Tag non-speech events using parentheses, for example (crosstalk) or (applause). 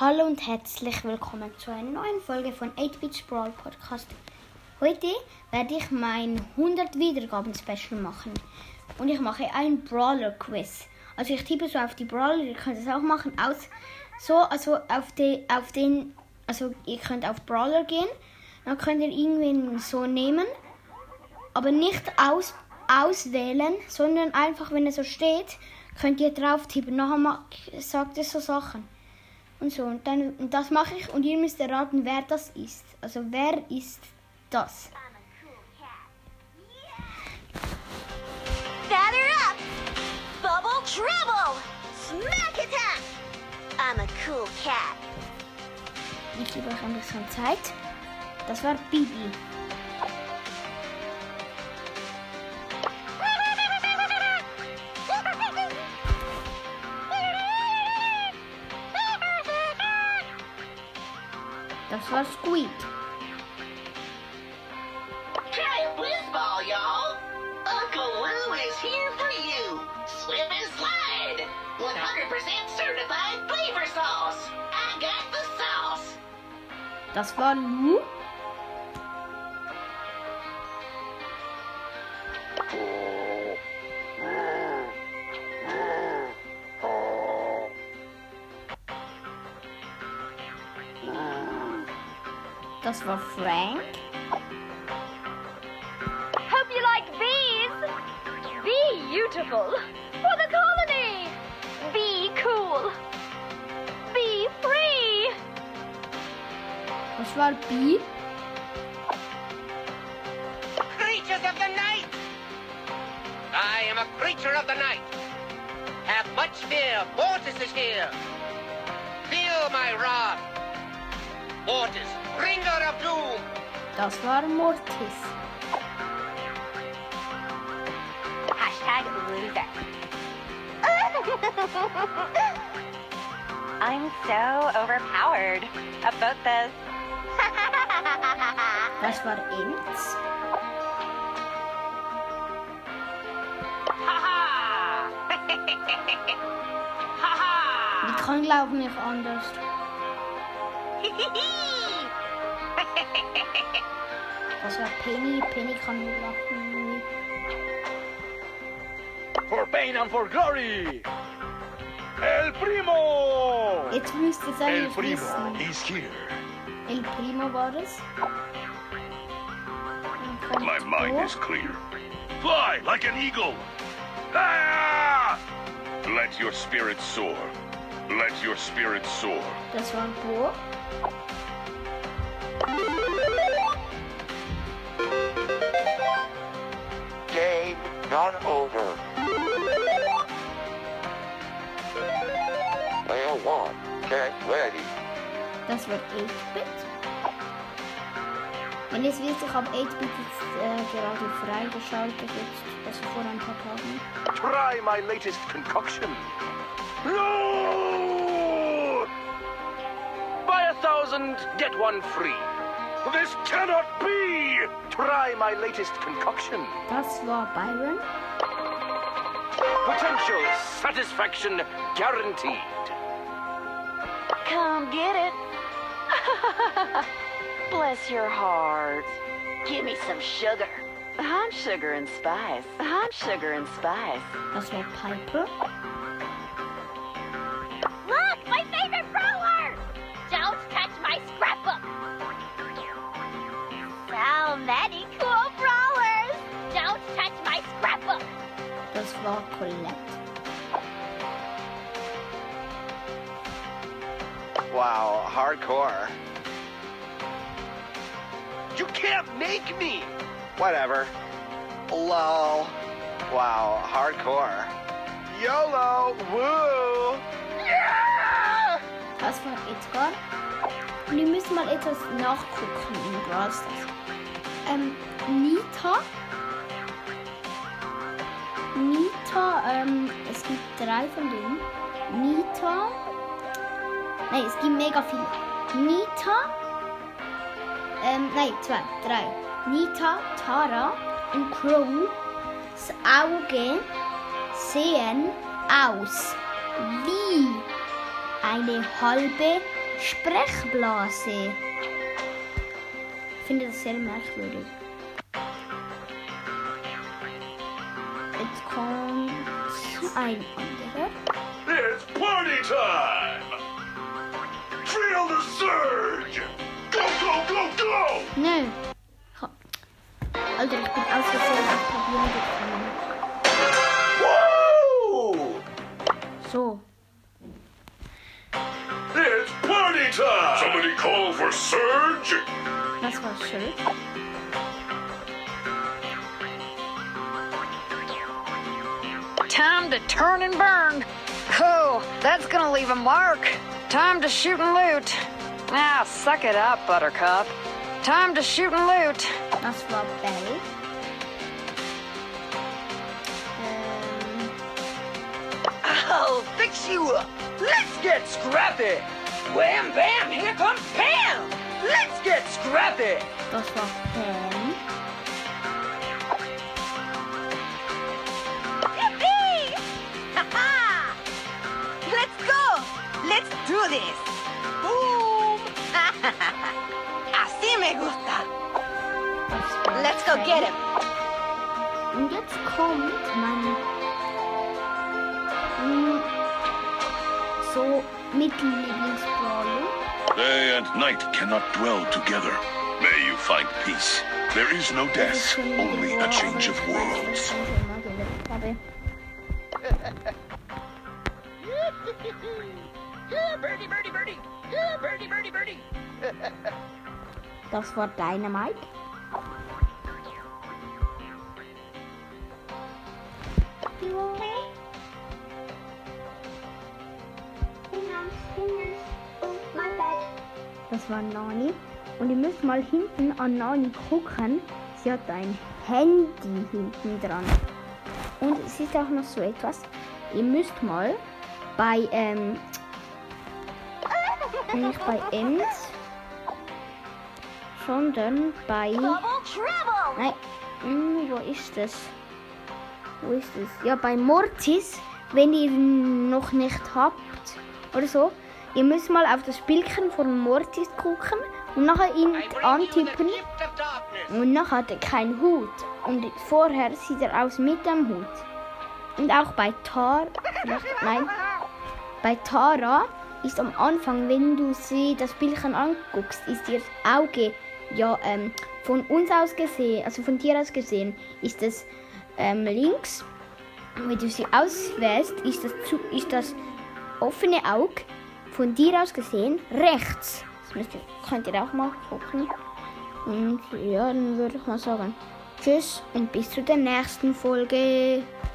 Hallo und herzlich willkommen zu einer neuen Folge von 8-Bit Brawl Podcast. Heute werde ich mein 100 Wiedergaben Special machen und ich mache ein Brawler Quiz. Also ich tippe so auf die Brawler, ihr könnt es auch machen, aus so also auf die auf den also ihr könnt auf Brawler gehen, dann könnt ihr irgendwen so nehmen, aber nicht aus auswählen, sondern einfach wenn er so steht, könnt ihr drauf tippen. Nachher sagt es so Sachen und so. Und, dann, und das mache ich und ihr müsst erraten, wer das ist. Also wer ist das? Batter up! Bubble trouble! Smack attack! I'm a cool cat. Ich gebe euch ein bisschen Zeit. Das war Bibi. Das war Squeak. Try a whiz ball, y'all. Uncle Lou is here for you. Slip and slide. 100% certified flavor sauce. I got the sauce. Das war Lou. Das war Frank. Hope you like bees. Be beautiful for the colony. Be cool. Be free. Das war Bea. Creatures of the night! I am a creature of the night. Have much fear, Mortis is here. Feel my wrath. Mortis, bringer of doom. Das war Mortis. Hashtag loser. (laughs) I'm so overpowered. About this. (laughs) Das war Emz. Haha! Haha! (laughs) Die kann glauben nicht anders. Das war Penny. Penny kann nicht lachen. For pain and for glory! El Primo! Jetzt müsst ihr es El Primo wissen. is here. El Primo war kommt My mind is clear. Fly like an eagle! Ah! Let your spirit soar. Let your spirit soar. Das war Bo. Game not over. Player one, get ready. Das war 8-Bit. Wenn ihr es wisst, ich habe 8-Bit jetzt äh, gerade freigeschaltet, jetzt, also vor ein paar Tagen. Try my latest concoction. No! Thousand, get one free. This cannot be! Try my latest concoction. Das war Byron. Potential satisfaction guaranteed. Come get it. (laughs) Bless your heart. Give me some sugar. Hot sugar and spice. Hot sugar and spice. Das war Piper. Many cool brawlers. Don't touch my scrapbook. Das war Colette. Wow, hardcore. You can't make me! Whatever. Lol. Wow, hardcore. YOLO! Woo! Yeah! Das war Edgar. Und ihr müsst mal etwas nachgucken in Brawl Stars. Ähm, Nita. Nita, ähm, es gibt drei von denen. Nita. Nein, es gibt mega viele. Nita. Ähm, nein, zwei, drei. Nita, Tara und Crow. Das Auge sehen aus wie eine halbe Sprechblase. Ich finde das sehr merkwürdig. Jetzt kommt ein anderer. It's party time! Feel the surge! Go, go, go, go! Nö. Ha- Alter, ich bin aus Versehen auf Papier gekommen. Woo! So. It's party time! Somebody call for Surge! Das war schön. Time to turn and burn. Oh, That's gonna leave a mark. Time to shoot and loot. Ah, suck it up, Buttercup. Time to shoot and loot. That's war Belle. Ähm, I'll fix you up. Let's get scrappy. Wham bam, here comes Pam. Let's get scrappy. das war Pam. Yippee! Ha-ha! (laughs) Let's go! Let's do this! Boom! (laughs) Así me gusta! Let's go get him! Und jetzt kommt mein so Mittellieblingsbrawler. Day and night cannot dwell together. May you find peace. There is no death, only a change of aber ich weiß, dass worlds. ich schon mal gelebt habe. Yeah, birdie, birdie, birdie. Birdie, birdie, birdie. Das war Dynamike. Das war Nani. Und ihr müsst mal hinten an Nani gucken. Sie hat ein Handy hinten dran. Und es ist auch noch so etwas. Ihr müsst mal bei, ähm, nicht bei Ems, sondern bei. Nein, hm, wo ist das? Wo ist es? Ja, bei Mortis, wenn ihr ihn noch nicht habt oder so, ihr müsst mal auf das Bildchen von Mortis gucken und nachher ihn antippen. und nachher hat er keinen Hut. Und vorher sieht er aus mit dem Hut. Und auch bei Tar, vielleicht, nein, bei Tara ist am Anfang, wenn du sie das Bildchen anguckst, ist ihr Auge ja ähm, von uns aus gesehen, also von dir aus gesehen, ist es ähm, links. Und wenn du sie auswählst, ist das, zu, ist das offene Auge von dir aus gesehen rechts. Das könnt ihr auch mal gucken. Und ja, dann würde ich mal sagen, tschüss und bis zu der nächsten Folge.